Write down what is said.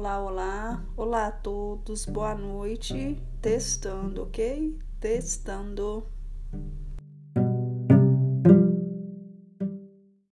Olá, olá, olá a todos, boa noite. Testando, ok? Testando.